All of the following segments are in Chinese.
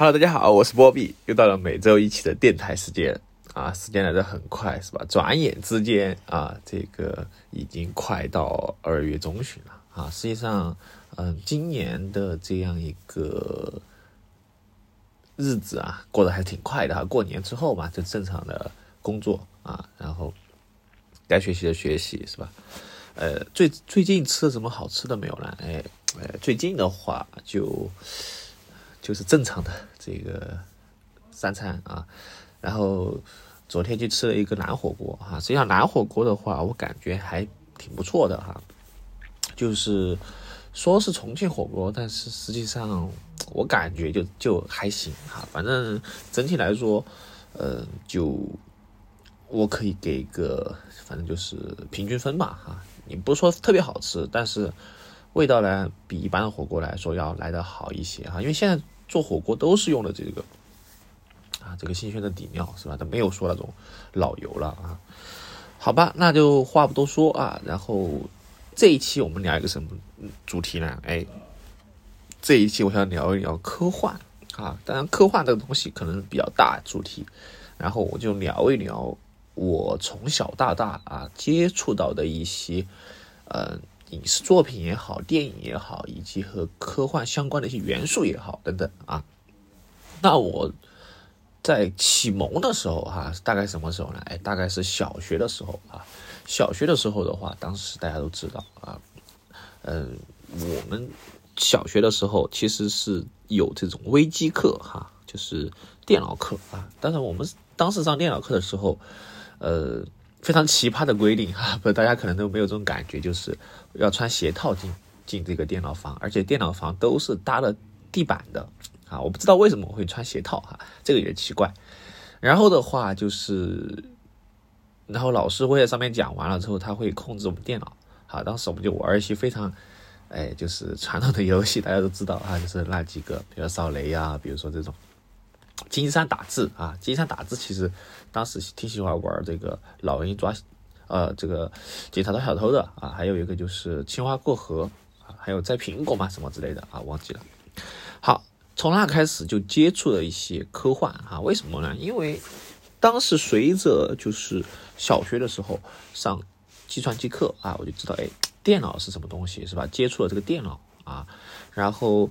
Hello，大家好，我是波比，又到了每周一期的电台时间啊，时间来得很快，是吧？转眼之间啊，这个已经快到二月中旬了啊。实际上，嗯，今年的这样一个日子啊，过得还挺快的哈。过年之后嘛，就正常的工作啊，然后该学习的学习，是吧？呃，最最近吃了什么好吃的没有呢？哎，呃，最近的话就就是正常的这个三餐啊，然后昨天去吃了一个南火锅哈。实际上南火锅的话，我感觉还挺不错的哈。就是说是重庆火锅，但是实际上我感觉就就还行哈。反正整体来说，呃，就我可以给个反正就是平均分吧哈。你不说特别好吃，但是味道呢比一般的火锅来说要来的好一些哈。因为现在做火锅都是用的这个啊这个新鲜的底料是吧？都没有说那种老油了啊。好吧，那就话不多说啊。然后这一期我们聊一个什么主题呢？哎，这一期我想聊一聊科幻啊。当然，科幻这个东西可能比较大主题，然后我就聊一聊。我从小到大啊接触到的一些，呃，影视作品也好，电影也好，以及和科幻相关的一些元素也好，等等啊。那我在启蒙的时候哈，大概什么时候呢？哎，大概是小学的时候啊。小学的时候的话，当时大家都知道啊，嗯，我们小学的时候其实是有这种微机课哈，就是电脑课啊。但是我们当时上电脑课的时候。呃，非常奇葩的规定哈，不，大家可能都没有这种感觉，就是要穿鞋套进进这个电脑房，而且电脑房都是搭了地板的啊，我不知道为什么会穿鞋套哈，这个也奇怪。然后的话就是，然后老师会在上面讲完了之后，他会控制我们电脑，好，当时我们就玩一些非常，哎，就是传统的游戏，大家都知道啊，就是那几个，比如扫雷啊，比如说这种。金山打字啊，金山打字其实当时挺喜欢玩这个老鹰抓，呃，这个警察抓小偷的啊，还有一个就是青蛙过河啊，还有摘苹果嘛什么之类的啊，忘记了。好，从那开始就接触了一些科幻啊，为什么呢？因为当时随着就是小学的时候上计算机课啊，我就知道哎，电脑是什么东西是吧？接触了这个电脑啊，然后。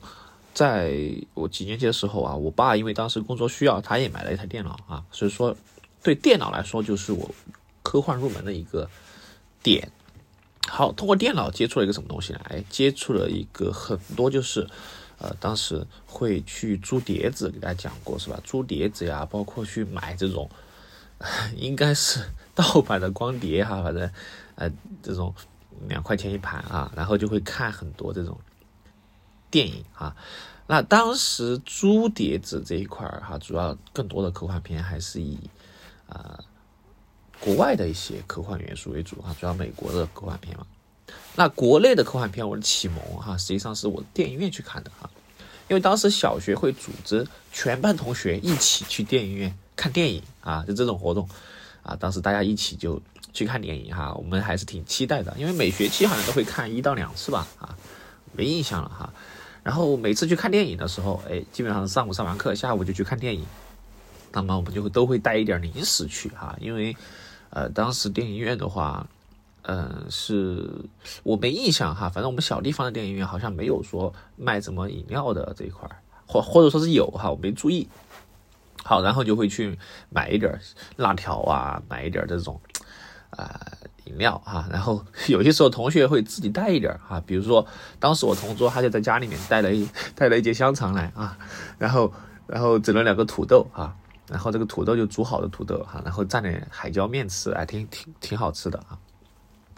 在我几年级的时候啊，我爸因为当时工作需要，他也买了一台电脑啊，所以说对电脑来说就是我科幻入门的一个点。好，通过电脑接触了一个什么东西呢？哎，接触了一个很多就是呃，当时会去租碟子，给大家讲过是吧？租碟子呀，包括去买这种应该是盗版的光碟哈，反正呃这种两块钱一盘啊，然后就会看很多这种。电影啊，那当时朱碟子这一块儿哈，主要更多的科幻片还是以啊国外的一些科幻元素为主啊，主要美国的科幻片嘛。那国内的科幻片，我的启蒙哈，实际上是我电影院去看的哈，因为当时小学会组织全班同学一起去电影院看电影啊，就这种活动啊，当时大家一起就去看电影哈，我们还是挺期待的，因为每学期好像都会看一到两次吧啊，没印象了哈。然后每次去看电影的时候，哎，基本上上午上完课，下午就去看电影。那么我们就会都会带一点零食去哈，因为，呃，当时电影院的话，嗯，是我没印象哈，反正我们小地方的电影院好像没有说卖什么饮料的这一块或或者说是有哈，我没注意。好，然后就会去买一点辣条啊，买一点这种，啊。饮料哈，然后 有些时候同学会自己带一点哈，比如说当时我同桌他就在家里面带了一带了一节香肠来啊，然后然后整了两个土豆啊，然后这个土豆就煮好的土豆哈，然后蘸点海椒面吃，还挺挺挺好吃的啊，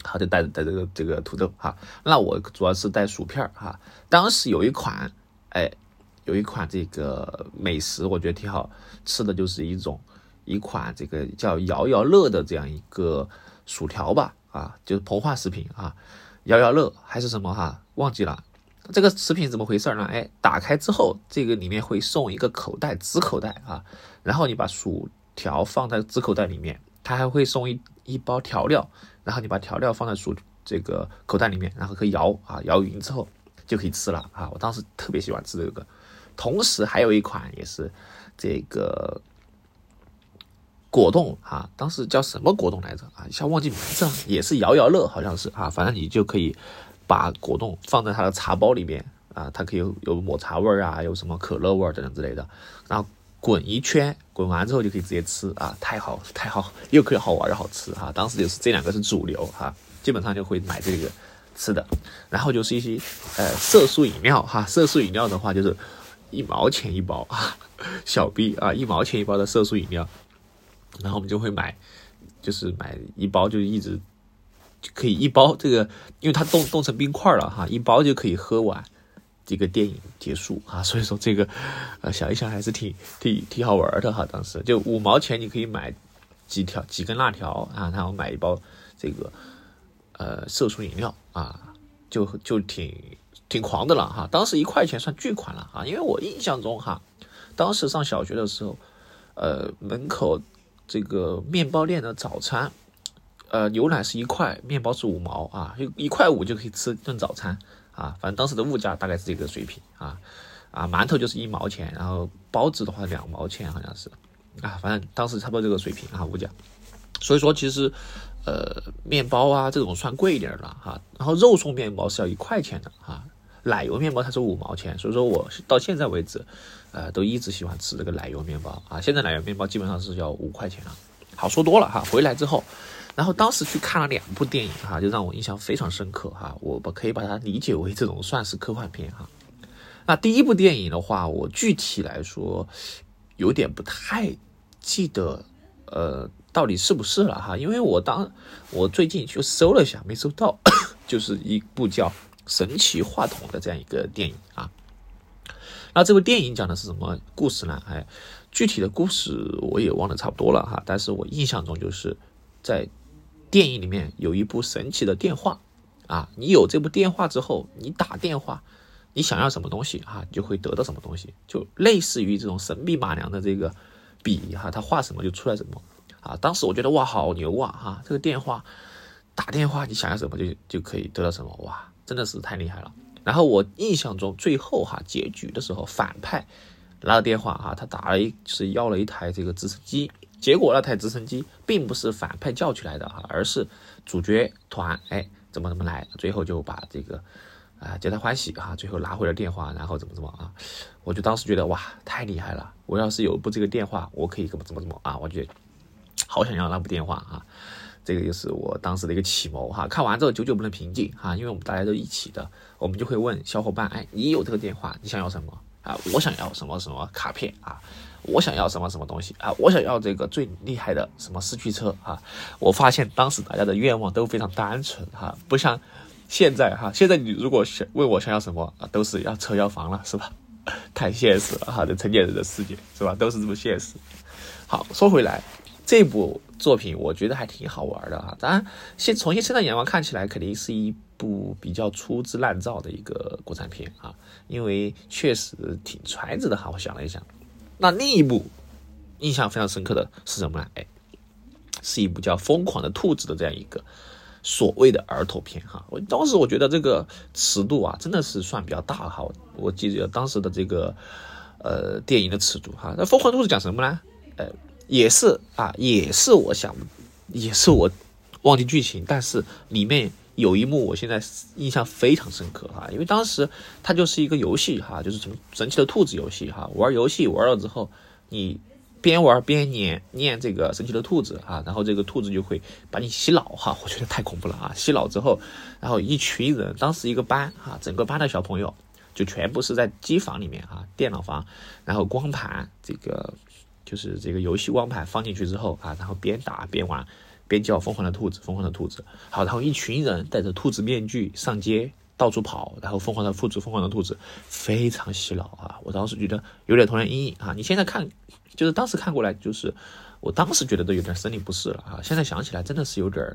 好就带带这个这个土豆哈，那我主要是带薯片哈，当时有一款哎有一款这个美食我觉得挺好吃的，就是一种一款这个叫摇摇乐的这样一个。薯条吧，啊，就是膨化食品啊，摇摇乐还是什么哈，忘记了。这个食品怎么回事呢？哎，打开之后，这个里面会送一个口袋，纸口袋啊，然后你把薯条放在纸口袋里面，它还会送一一包调料，然后你把调料放在薯这个口袋里面，然后可以摇啊，摇匀之后就可以吃了啊。我当时特别喜欢吃这个同时还有一款也是这个果冻啊，当时叫什么果冻来着啊？一下忘记名字了，也是摇摇乐，好像是啊，反正你就可以把果冻放在它的茶包里面啊，它可以有抹茶味儿啊，有什么可乐味儿等等之类的，然后滚一圈，滚完之后就可以直接吃啊，太好太好，又可以好玩又好吃哈。当时就是这两个是主流哈，基本上就会买这个吃的，然后就是一些呃色素饮料哈，色素饮料的话就是一毛钱一包啊，小 B 啊一毛钱一包的色素饮料。然后我们就会买，就是买一包，就一直可以一包这个，因为它冻冻成冰块了哈，一包就可以喝完这个电影结束啊。所以说这个呃想一想还是挺挺挺好玩的哈。当时就五毛钱你可以买几条几根辣条啊，然后买一包这个呃色素饮料啊，就就挺挺狂的了哈。当时一块钱算巨款了啊，因为我印象中哈，当时上小学的时候，呃门口。这个面包店的早餐，呃，牛奶是一块，面包是五毛啊，一一块五就可以吃顿早餐啊。反正当时的物价大概是这个水平啊啊，馒头就是一毛钱，然后包子的话两毛钱好像是啊，反正当时差不多这个水平啊物价。所以说其实呃面包啊这种算贵一点的哈，然后肉松面包是要一块钱的哈。奶油面包它是五毛钱，所以说我到现在为止，呃，都一直喜欢吃这个奶油面包啊。现在奶油面包基本上是要五块钱了，好说多了哈。回来之后，然后当时去看了两部电影哈，就让我印象非常深刻哈。我可以把它理解为这种算是科幻片哈。那第一部电影的话，我具体来说有点不太记得，呃，到底是不是了哈？因为我当我最近去搜了一下，没搜到，就是一部叫。神奇话筒的这样一个电影啊，那这部电影讲的是什么故事呢？哎，具体的故事我也忘得差不多了哈，但是我印象中就是在电影里面有一部神奇的电话啊，你有这部电话之后，你打电话，你想要什么东西啊，你就会得到什么东西，就类似于这种神秘马良的这个笔哈，他画什么就出来什么啊。当时我觉得哇，好牛啊哈，这个电话打电话，你想要什么就就可以得到什么哇。真的是太厉害了。然后我印象中最后哈结局的时候，反派拿了电话哈，他打了一是要了一台这个直升机。结果那台直升机并不是反派叫起来的哈，而是主角团哎怎么怎么来，最后就把这个啊皆大欢喜哈，最后拿回了电话，然后怎么怎么啊，我就当时觉得哇太厉害了。我要是有一部这个电话，我可以怎么怎么怎么啊，我觉得好想要那部电话啊。这个就是我当时的一个启蒙哈，看完之后久久不能平静哈，因为我们大家都一起的，我们就会问小伙伴，哎，你有这个电话，你想要什么啊？我想要什么什么卡片啊？我想要什么什么东西啊？我想要这个最厉害的什么四驱车啊？我发现当时大家的愿望都非常单纯哈，不像现在哈，现在你如果想问我想要什么啊，都是要车要房了是吧？太现实了哈，这成年人的世界是吧？都是这么现实。好，说回来。这部作品我觉得还挺好玩的哈，当然现从现在眼光看起来，肯定是一部比较粗制滥造的一个国产片啊，因为确实挺揣子的哈。我想了一想，那另一部印象非常深刻的是什么呢？哎，是一部叫《疯狂的兔子》的这样一个所谓的儿童片哈。我当时我觉得这个尺度啊，真的是算比较大哈。我记得当时的这个呃电影的尺度哈。那《疯狂兔子》讲什么呢？呃。也是啊，也是我想，也是我忘记剧情，但是里面有一幕我现在印象非常深刻哈，因为当时它就是一个游戏哈，就是什么神奇的兔子游戏哈，玩游戏玩了之后，你边玩边念念这个神奇的兔子啊，然后这个兔子就会把你洗脑哈，我觉得太恐怖了啊！洗脑之后，然后一群人，当时一个班哈，整个班的小朋友就全部是在机房里面啊，电脑房，然后光盘这个。就是这个游戏光盘放进去之后啊，然后边打边玩，边叫疯狂的兔子，疯狂的兔子。好，然后一群人戴着兔子面具上街到处跑，然后疯狂的兔子，疯狂的兔子，非常洗脑啊！我当时觉得有点童年阴影啊。你现在看，就是当时看过来，就是我当时觉得都有点生理不适了啊。现在想起来真的是有点，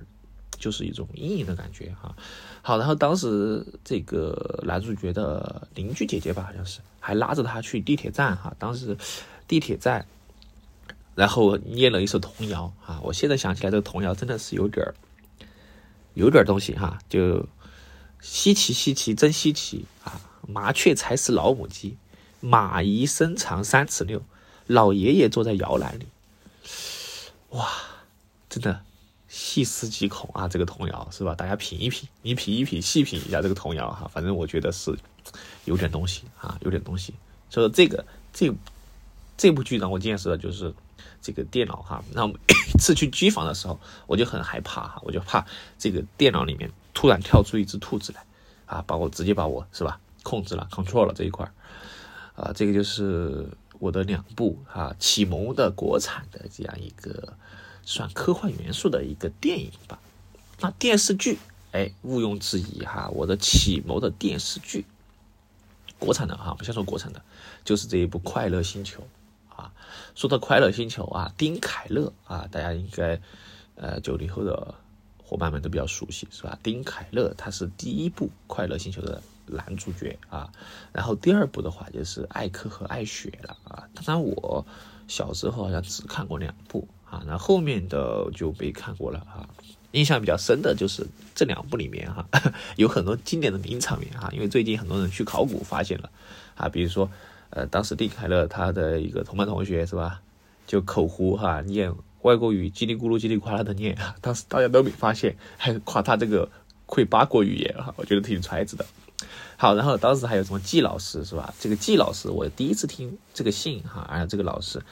就是一种阴影的感觉哈。好，然后当时这个男主角的邻居姐姐吧，好像是还拉着他去地铁站哈。当时地铁站。然后念了一首童谣啊！我现在想起来，这个童谣真的是有点儿，有点东西哈。就稀奇稀奇真稀奇啊！麻雀才是老母鸡，马姨身长三尺六，老爷爷坐在摇篮里。哇，真的细思极恐啊！这个童谣是吧？大家品一品，你品一品，细品一下这个童谣哈。反正我觉得是有点东西啊，有点东西。所以这个这这部剧让我见识的就是这个电脑哈。那我每 次去机房的时候，我就很害怕哈，我就怕这个电脑里面突然跳出一只兔子来啊，把我直接把我是吧控制了，control 了这一块啊。这个就是我的两部啊启蒙的国产的这样一个。算科幻元素的一个电影吧，那电视剧，哎，毋庸置疑哈，我的启蒙的电视剧，国产的哈，我们先说国产的，就是这一部《快乐星球》啊。说到《快乐星球》啊，丁凯乐啊，大家应该呃九零后的伙伴们都比较熟悉是吧？丁凯乐他是第一部《快乐星球》的男主角啊，然后第二部的话就是艾克和艾雪了啊。当然我小时候好像只看过两部。啊，那后面的就没看过了啊。印象比较深的就是这两部里面哈，有很多经典的名场面哈。因为最近很多人去考古发现了啊，比如说呃，当时丁凯乐他的一个同班同学是吧，就口胡哈念外国语叽里咕噜叽里呱啦的念，当时大家都没发现，还夸他这个会八国语言哈，我觉得挺揣子的。好，然后当时还有什么季老师是吧？这个季老师我第一次听这个姓哈，而且这个老师。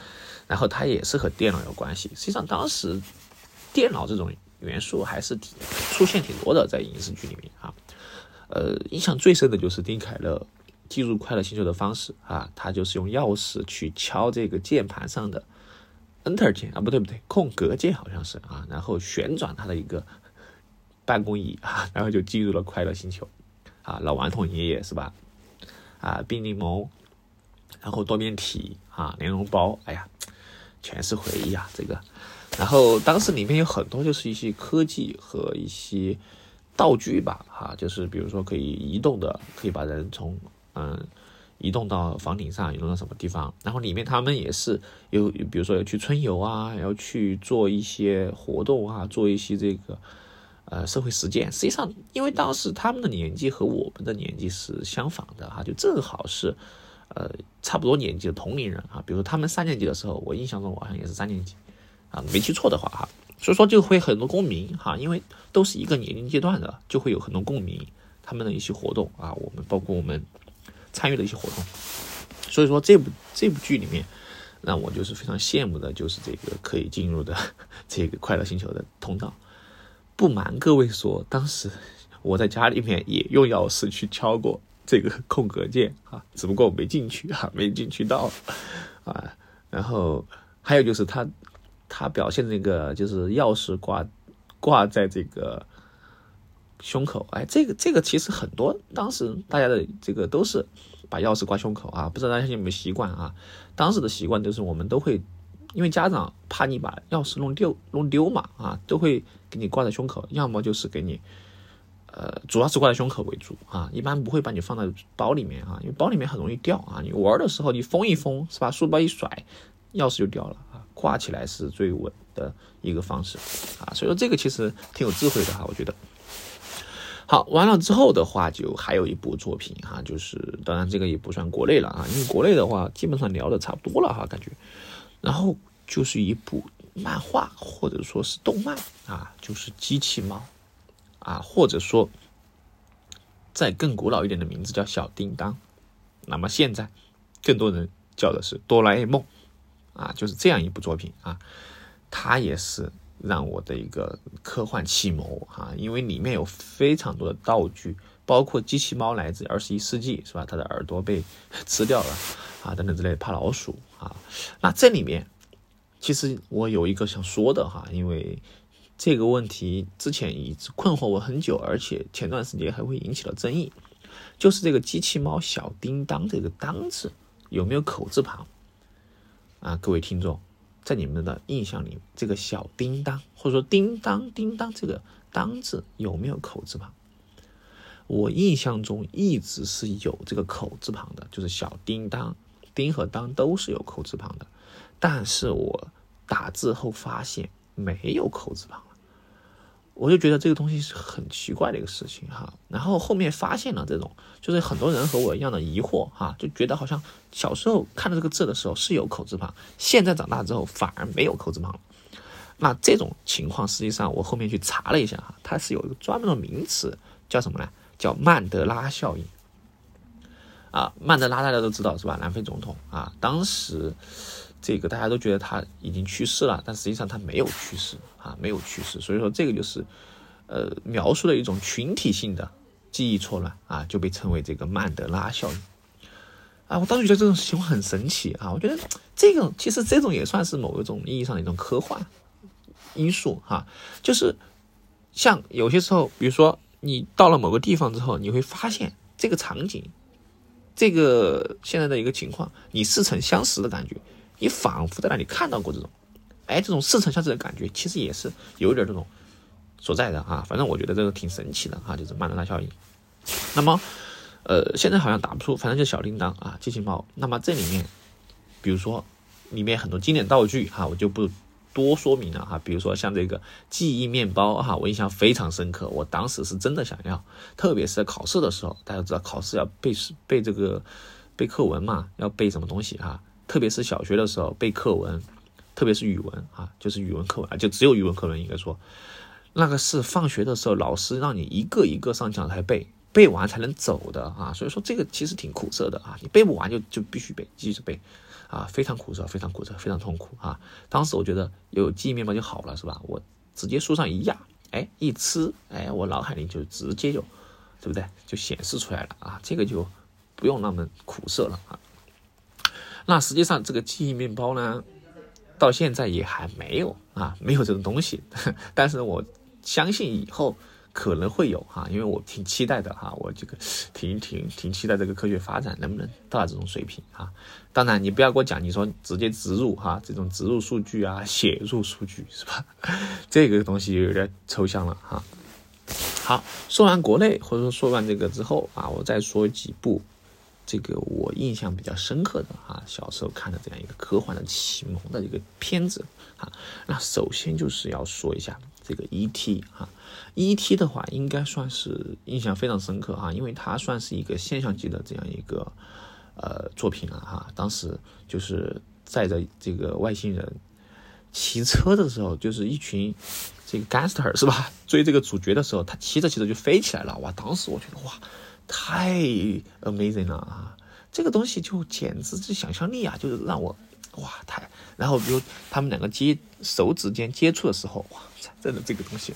然后他也是和电脑有关系。实际上，当时电脑这种元素还是挺出现挺多的，在影视剧里面啊。呃，印象最深的就是丁凯乐进入快乐星球的方式啊，他就是用钥匙去敲这个键盘上的 Enter 键啊，不对不对，空格键好像是啊，然后旋转他的一个办公椅啊，然后就进入了快乐星球啊。老顽童爷爷是吧？啊，冰柠檬，然后多面体啊，莲蓉包，哎呀。全是回忆啊，这个，然后当时里面有很多就是一些科技和一些道具吧，哈，就是比如说可以移动的，可以把人从嗯移动到房顶上，移动到什么地方，然后里面他们也是有，比如说要去春游啊，要去做一些活动啊，做一些这个呃社会实践。实际上，因为当时他们的年纪和我们的年纪是相仿的哈，就正好是。呃，差不多年纪的同龄人啊，比如说他们三年级的时候，我印象中我好像也是三年级，啊，没记错的话哈，所以说就会很多共鸣哈，因为都是一个年龄阶段的，就会有很多共鸣，他们的一些活动啊，我们包括我们参与的一些活动，所以说这部这部剧里面，让我就是非常羡慕的，就是这个可以进入的 这个快乐星球的通道。不瞒各位说，当时我在家里面也用钥匙去敲过。这个空格键啊，只不过我没进去啊，没进去到啊。然后还有就是他他表现那个就是钥匙挂挂在这个胸口，哎，这个这个其实很多当时大家的这个都是把钥匙挂胸口啊，不知道大家有没有习惯啊？当时的习惯就是我们都会因为家长怕你把钥匙弄丢弄丢嘛啊，都会给你挂在胸口，要么就是给你。呃，主要是挂在胸口为主啊，一般不会把你放在包里面啊，因为包里面很容易掉啊。你玩的时候你封一封是吧？书包一甩，钥匙就掉了啊。挂起来是最稳的一个方式啊，所以说这个其实挺有智慧的哈，我觉得。好，完了之后的话，就还有一部作品哈，就是当然这个也不算国内了啊，因为国内的话基本上聊的差不多了哈，感觉。然后就是一部漫画或者说是动漫啊，就是机器猫。啊，或者说，再更古老一点的名字叫小叮当，那么现在更多人叫的是哆啦 A 梦，啊，就是这样一部作品啊，它也是让我的一个科幻启蒙啊，因为里面有非常多的道具，包括机器猫来自二十一世纪，是吧？它的耳朵被吃掉了 啊，等等之类，怕老鼠啊，那这里面其实我有一个想说的哈，因为。这个问题之前一直困惑我很久，而且前段时间还会引起了争议，就是这个机器猫小叮当这个“当”字有没有口字旁？啊，各位听众，在你们的印象里，这个小叮当或者说叮当叮当这个“当”字有没有口字旁？我印象中一直是有这个口字旁的，就是小叮当，叮和当都是有口字旁的，但是我打字后发现没有口字旁。我就觉得这个东西是很奇怪的一个事情哈。然后后面发现了这种，就是很多人和我一样的疑惑哈，就觉得好像小时候看到这个字的时候是有口字旁，现在长大之后反而没有口字旁了。那这种情况，实际上我后面去查了一下哈，它是有一个专门的名词，叫什么呢？叫曼德拉效应。啊，曼德拉大家都知道是吧？南非总统啊，当时这个大家都觉得他已经去世了，但实际上他没有去世啊，没有去世。所以说这个就是呃描述了一种群体性的记忆错乱啊，就被称为这个曼德拉效应。啊，我当时觉得这种情况很神奇啊，我觉得这个其实这种也算是某一种意义上的一种科幻。因素哈，就是像有些时候，比如说你到了某个地方之后，你会发现这个场景，这个现在的一个情况，你似曾相识的感觉，你仿佛在那里看到过这种，哎，这种似曾相识的感觉，其实也是有点这种所在的啊。反正我觉得这个挺神奇的哈，就是曼德拉效应。那么，呃，现在好像打不出，反正就小叮当啊，机器猫。那么这里面，比如说里面很多经典道具哈，我就不。多说明了哈，比如说像这个记忆面包哈，我印象非常深刻。我当时是真的想要，特别是在考试的时候，大家知道考试要背背这个背课文嘛，要背什么东西哈？特别是小学的时候背课文，特别是语文啊，就是语文课文啊，就只有语文课文应该说，那个是放学的时候老师让你一个一个上讲台背，背完才能走的啊。所以说这个其实挺苦涩的啊，你背不完就就必须背，继续背。啊，非常苦涩，非常苦涩，非常痛苦啊！当时我觉得有记忆面包就好了，是吧？我直接书上一压，哎，一吃，哎，我脑海里就直接就，对不对？就显示出来了啊！这个就不用那么苦涩了啊。那实际上这个记忆面包呢，到现在也还没有啊，没有这种东西。但是我相信以后。可能会有哈，因为我挺期待的哈，我这个挺挺挺期待这个科学发展能不能到达这种水平啊。当然，你不要给我讲，你说直接植入哈，这种植入数据啊，写入数据是吧？这个东西有点抽象了哈。好，说完国内或者说说完这个之后啊，我再说几部这个我印象比较深刻的哈，小时候看的这样一个科幻的启蒙的一个片子啊。那首先就是要说一下这个 E.T. 哈。E.T. 的话，应该算是印象非常深刻哈，因为它算是一个现象级的这样一个呃作品了哈。当时就是载着这个外星人骑车的时候，就是一群这个 gangster 是吧？追这个主角的时候，他骑着骑着就飞起来了哇！当时我觉得哇，太 amazing 了啊！这个东西就简直是想象力啊，就是让我哇太……然后比如他们两个接手指间接触的时候，哇，真的这个东西。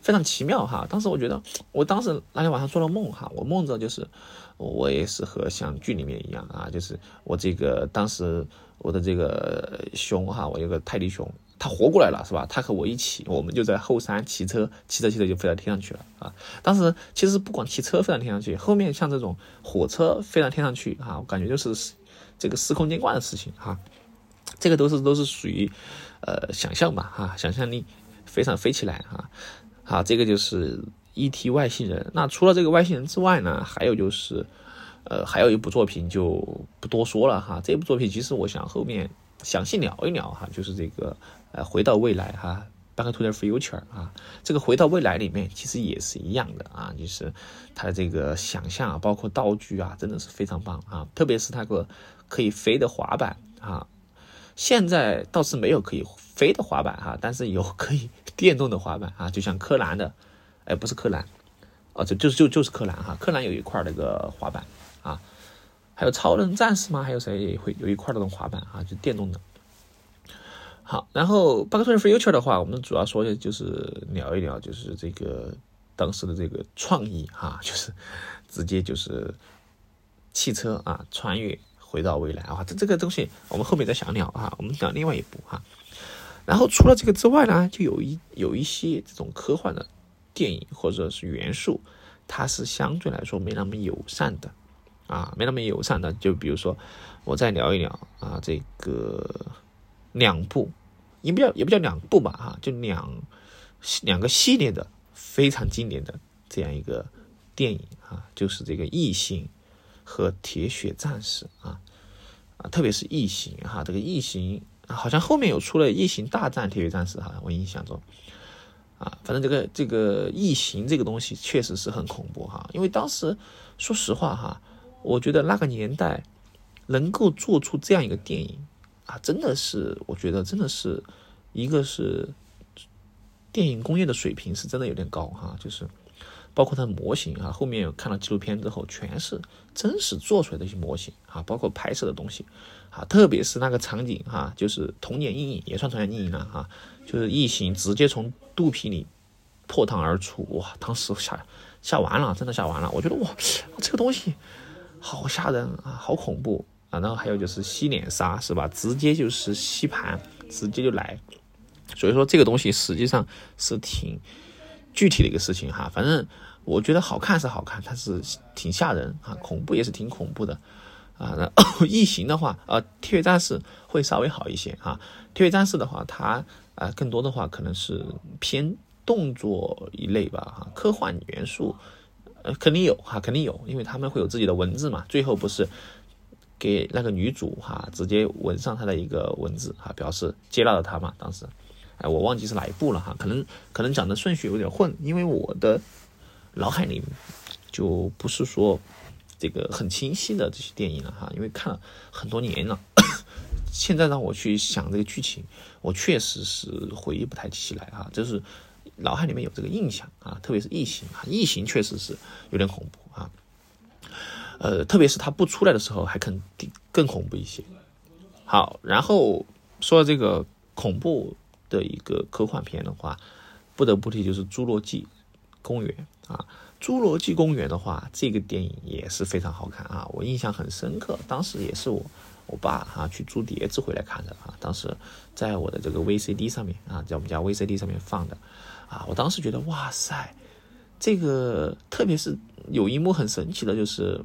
非常奇妙哈！当时我觉得，我当时那天晚上做了梦哈，我梦着就是我也是和像剧里面一样啊，就是我这个当时我的这个熊哈，我有个泰迪熊，他活过来了是吧？他和我一起，我们就在后山骑车，骑着骑着就飞到天上去了啊！当时其实不管骑车飞到天上去，后面像这种火车飞到天上去哈，我感觉就是这个司空见惯的事情哈，这个都是都是属于呃想象吧哈，想象力非常飞起来哈。好，这个就是 E.T. 外星人。那除了这个外星人之外呢，还有就是，呃，还有一部作品就不多说了哈。这部作品其实我想后面详细聊一聊哈，就是这个呃，回到未来哈，Back to the Future 啊。这个回到未来里面其实也是一样的啊，就是它的这个想象啊，包括道具啊，真的是非常棒啊。特别是它个可以飞的滑板啊，现在倒是没有可以飞的滑板哈，但是有可以。电动的滑板啊，就像柯南的，哎，不是柯南，哦，这就就就是柯南哈，柯南有一块那个滑板啊，还有超人战士吗？还有谁会有一块那种滑板啊，就电动的。好，然后《Back to the Future》的话，我们主要说的就是聊一聊，就是这个当时的这个创意哈，就是直接就是汽车啊，穿越回到未来啊，这这个东西我们后面再详聊啊，我们讲另外一部哈。然后除了这个之外呢，就有一有一些这种科幻的电影或者是元素，它是相对来说没那么友善的，啊，没那么友善的。就比如说，我再聊一聊啊，这个两部，也不叫也不叫两部吧，哈，就两两个系列的非常经典的这样一个电影啊，就是这个《异形》和《铁血战士》啊，啊，特别是《异形》哈，这个《异形》。好像后面有出了《异形大战铁血战士》哈，我印象中，啊，反正这个这个异形这个东西确实是很恐怖哈，因为当时说实话哈，我觉得那个年代能够做出这样一个电影啊，真的是我觉得真的是一个是电影工业的水平是真的有点高哈，就是包括它的模型啊，后面有看了纪录片之后，全是真实做出来的一些模型啊，包括拍摄的东西啊，特别是那个场景哈，就是童年阴影也算童年阴影了哈。就是异形直接从肚皮里破膛而出，哇！当时吓吓完了，真的吓完了。我觉得哇，这个东西好吓人啊，好恐怖啊！然后还有就是吸脸杀，是吧？直接就是吸盘，直接就来。所以说这个东西实际上是挺具体的一个事情哈。反正我觉得好看是好看，但是挺吓人啊，恐怖也是挺恐怖的啊。那异形的话，呃，铁血战士会稍微好一些啊。铁血战士的话，它啊，更多的话可能是偏动作一类吧，哈，科幻元素，肯定有哈，肯定有，因为他们会有自己的文字嘛。最后不是给那个女主哈直接纹上她的一个文字哈，表示接纳了她嘛。当时，哎，我忘记是哪一部了哈，可能可能讲的顺序有点混，因为我的脑海里就不是说这个很清晰的这些电影了哈，因为看了很多年了。现在让我去想这个剧情，我确实是回忆不太起来啊，就是脑海里面有这个印象啊，特别是异形啊，异形确实是有点恐怖啊，呃，特别是它不出来的时候，还肯定更恐怖一些。好，然后说这个恐怖的一个科幻片的话，不得不提就是《侏罗纪公园》啊，《侏罗纪公园》的话，这个电影也是非常好看啊，我印象很深刻，当时也是我。我爸啊去租碟子回来看的啊，当时在我的这个 VCD 上面啊，在我们家 VCD 上面放的啊，我当时觉得哇塞，这个特别是有一幕很神奇的，就是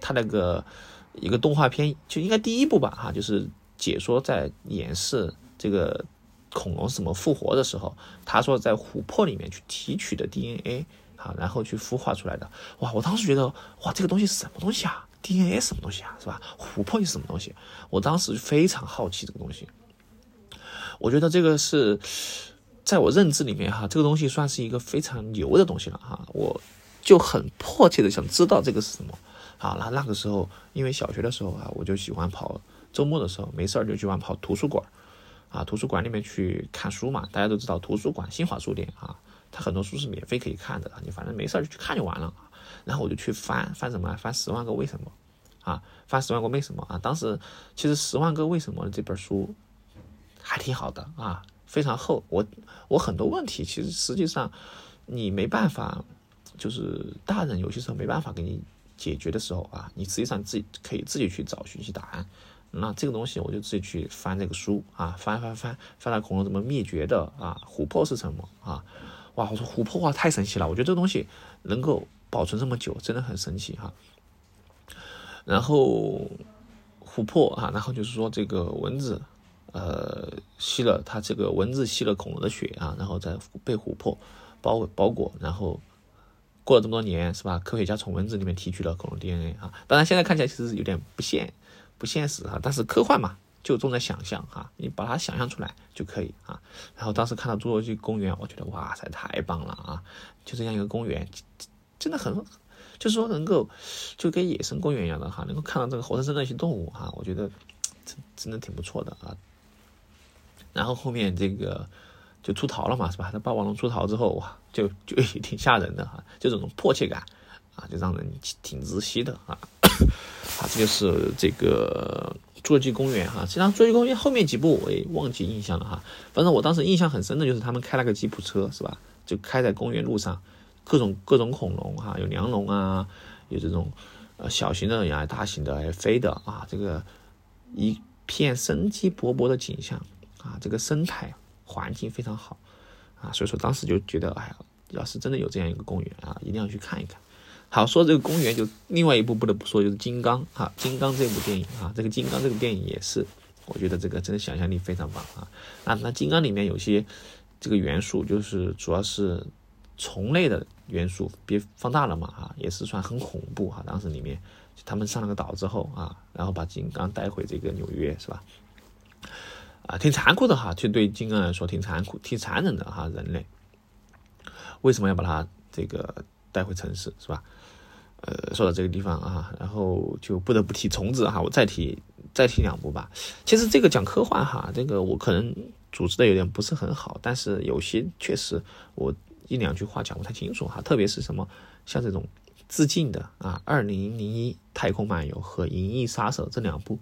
他那个一个动画片就应该第一部吧哈，就是解说在演示这个恐龙怎么复活的时候，他说在琥珀里面去提取的 DNA 啊，然后去孵化出来的哇，我当时觉得哇，这个东西是什么东西啊？DNA 什么东西啊，是吧？琥珀是什么东西？我当时非常好奇这个东西。我觉得这个是在我认知里面哈，这个东西算是一个非常牛的东西了哈。我就很迫切的想知道这个是什么。好，那那个时候因为小学的时候啊，我就喜欢跑，周末的时候没事儿就喜欢跑图书馆啊，图书馆里面去看书嘛。大家都知道图书馆新华书店啊，它很多书是免费可以看的，你反正没事儿就去看就完了。然后我就去翻翻什么？翻《十万个为什么》啊，翻《十万个为什么》啊。当时其实《十万个为什么》这本书还挺好的啊，非常厚。我我很多问题其实实际上你没办法，就是大人有些时候没办法给你解决的时候啊，你实际上自己可以自己去找寻一些答案。那这个东西我就自己去翻这个书啊，翻翻翻翻到恐龙怎么灭绝的啊，琥珀是什么啊？哇，我说琥珀哇太神奇了，我觉得这个东西能够。保存这么久，真的很神奇哈。然后琥珀啊，然后就是说这个蚊子，呃，吸了它这个蚊子吸了恐龙的血啊，然后再被琥珀包包裹，然后过了这么多年是吧？科学家从蚊子里面提取了恐龙 DNA 啊。当然现在看起来其实有点不现不现实啊，但是科幻嘛，就重在想象哈，你把它想象出来就可以啊。然后当时看到侏罗纪公园，我觉得哇塞，太棒了啊！就这样一个公园。真的很，就是说能够就跟野生公园一样的哈，能够看到这个活生生的一些动物哈，我觉得真真的挺不错的啊。然后后面这个就出逃了嘛，是吧？那霸王龙出逃之后哇，就 就也挺吓人的哈，就这种迫切感啊，就让人挺窒息的啊。啊，这就是这个侏罗纪公园哈。实际上侏罗纪公园后面几部我也忘记印象了哈，反正我当时印象很深的就是他们开了个吉普车是吧？就开在公园路上。各种各种恐龙哈，有梁龙啊，有这种呃小型的呀，大型的，还飞的啊，这个一片生机勃勃的景象啊，这个生态环境非常好啊，所以说当时就觉得，哎呀，要是真的有这样一个公园啊，一定要去看一看。好，说这个公园就另外一部不得不说就是金刚哈，金刚这部电影啊，这个金刚这个电影也是，我觉得这个真的想象力非常棒啊。那那金刚里面有些这个元素就是主要是。虫类的元素别放大了嘛啊，也是算很恐怖哈。当时里面他们上了个岛之后啊，然后把金刚带回这个纽约是吧？啊，挺残酷的哈，就对金刚来说挺残酷、挺残忍的哈。人类为什么要把它这个带回城市，是吧？呃，说到这个地方啊，然后就不得不提虫子哈，我再提再提两部吧。其实这个讲科幻哈，这个我可能组织的有点不是很好，但是有些确实我一两句话讲不太清楚哈，特别是什么像这种致敬的啊，《二零零一太空漫游》和《银翼杀手》这两部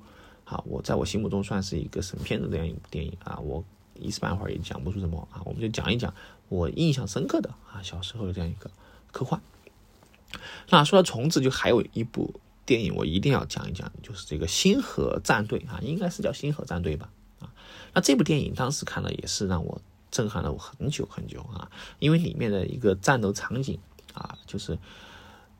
啊，我在我心目中算是一个神片的这样一部电影啊，我一时半会儿也讲不出什么啊，我们就讲一讲我印象深刻的啊，小时候的这样一个科幻。那说到虫子，就还有一部电影我一定要讲一讲，就是这个《星河战队》啊，应该是叫《星河战队》吧？啊，那这部电影当时看了也是让我震撼了我很久很久啊，因为里面的一个战斗场景啊，就是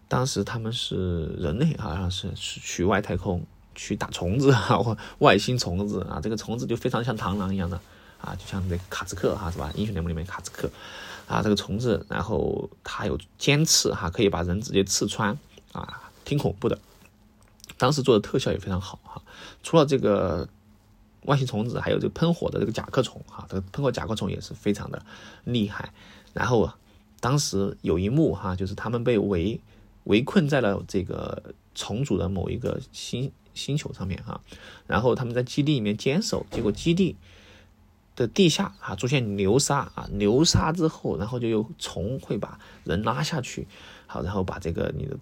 当时他们是人类好像是去外太空去打虫子啊，或外星虫子啊，这个虫子就非常像螳螂一样的啊，就像那个卡兹克哈是吧？英雄联盟里面卡兹克。啊，这个虫子，然后它有尖刺，哈，可以把人直接刺穿，啊，挺恐怖的。当时做的特效也非常好，哈。除了这个外星虫子，还有这个喷火的这个甲壳虫，哈，这个喷火甲壳虫也是非常的厉害。然后当时有一幕，哈，就是他们被围围困在了这个重组的某一个星星球上面，哈。然后他们在基地里面坚守，结果基地。的地下啊，出现流沙啊，流沙之后，然后就有虫会把人拉下去，好，然后把这个你的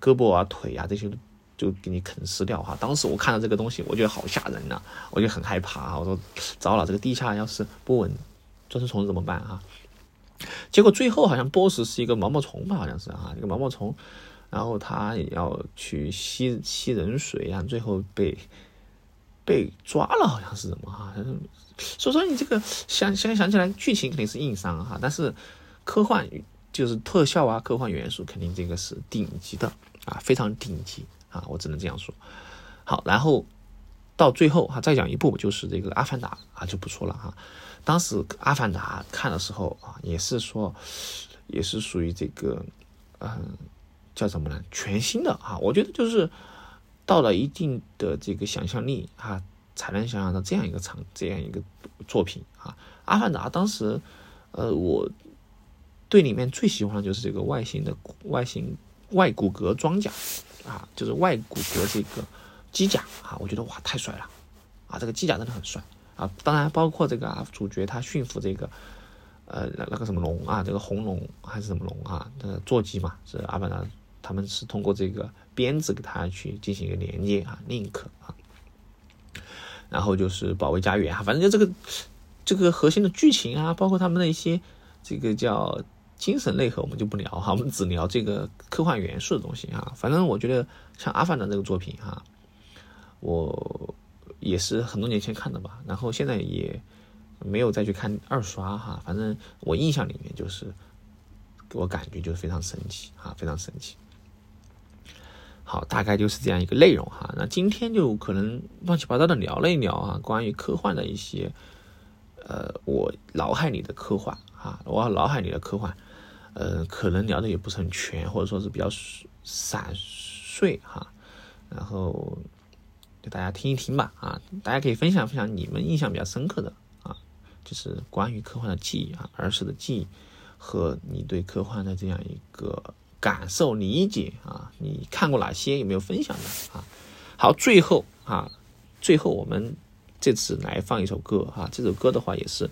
胳膊啊、腿啊这些就给你啃食掉哈。当时我看到这个东西，我觉得好吓人呐，我就很害怕啊。我说糟了，这个地下要是不稳，钻成虫怎么办啊？结果最后好像 BOSS 是一个毛毛虫吧，好像是啊，一个毛毛虫，然后他也要去吸吸人水啊，最后被。被抓了，好像是什么哈？所以说你这个想想想起来，剧情肯定是硬伤哈，但是科幻就是特效啊，科幻元素肯定这个是顶级的啊，非常顶级啊，我只能这样说。好，然后到最后哈，再讲一部就是这个《阿凡达》啊，就不说了哈。当时《阿凡达》看的时候啊，也是说，也是属于这个嗯，叫什么呢？全新的啊，我觉得就是。到了一定的这个想象力啊，才能想象到这样一个场这样一个作品啊。阿凡达当时，呃，我对里面最喜欢的就是这个外星的外星外骨骼装甲啊，就是外骨骼这个机甲啊，我觉得哇太帅了啊，这个机甲真的很帅啊。当然包括这个啊主角他驯服这个呃那个什么龙啊，这个红龙还是什么龙啊，这个坐骑嘛，是阿凡达。他们是通过这个鞭子给它去进行一个连接啊，link 啊，然后就是保卫家园啊，反正就这个这个核心的剧情啊，包括他们的一些这个叫精神内核，我们就不聊哈，我们只聊这个科幻元素的东西啊。反正我觉得像阿凡达这个作品哈，我也是很多年前看的吧，然后现在也没有再去看二刷哈。反正我印象里面就是给我感觉就是非常神奇啊，非常神奇。好，大概就是这样一个内容哈。那今天就可能乱七八糟的聊了一聊啊，关于科幻的一些，呃，我脑海里的科幻啊，我脑海里的科幻，呃，可能聊的也不是很全，或者说是比较散碎哈。然后给大家听一听吧啊，大家可以分享分享你们印象比较深刻的啊，就是关于科幻的记忆啊，儿时的记忆和你对科幻的这样一个。感受理解啊，你看过哪些？有没有分享的啊？好，最后啊，最后我们这次来放一首歌啊，这首歌的话也是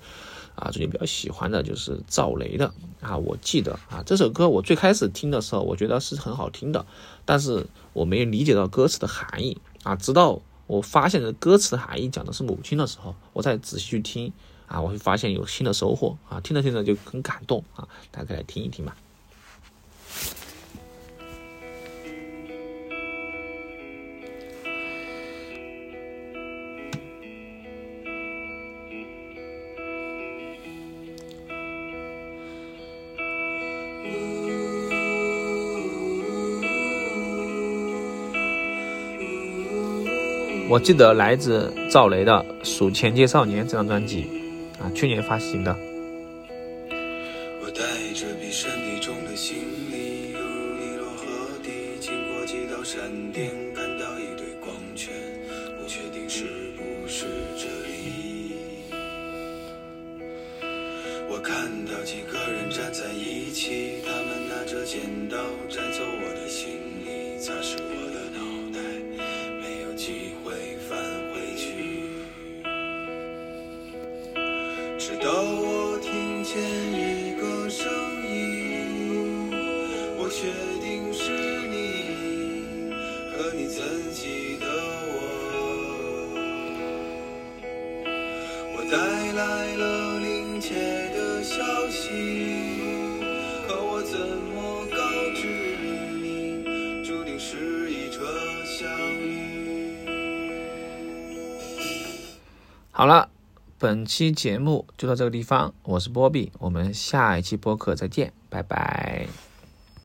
啊，最近比较喜欢的就是赵雷的啊。我记得啊，这首歌我最开始听的时候，我觉得是很好听的，但是我没有理解到歌词的含义啊。直到我发现的歌词的含义讲的是母亲的时候，我再仔细去听啊，我会发现有新的收获啊。听着听着就很感动啊，大家来听一听吧。我记得来自赵雷的《数钱街少年》这张专辑，啊，去年发行的。我带着比身体重的行李，犹如一落河底，经过几道闪电，本期节目就到这个地方，我是波比，我们下一期播客再见，拜拜。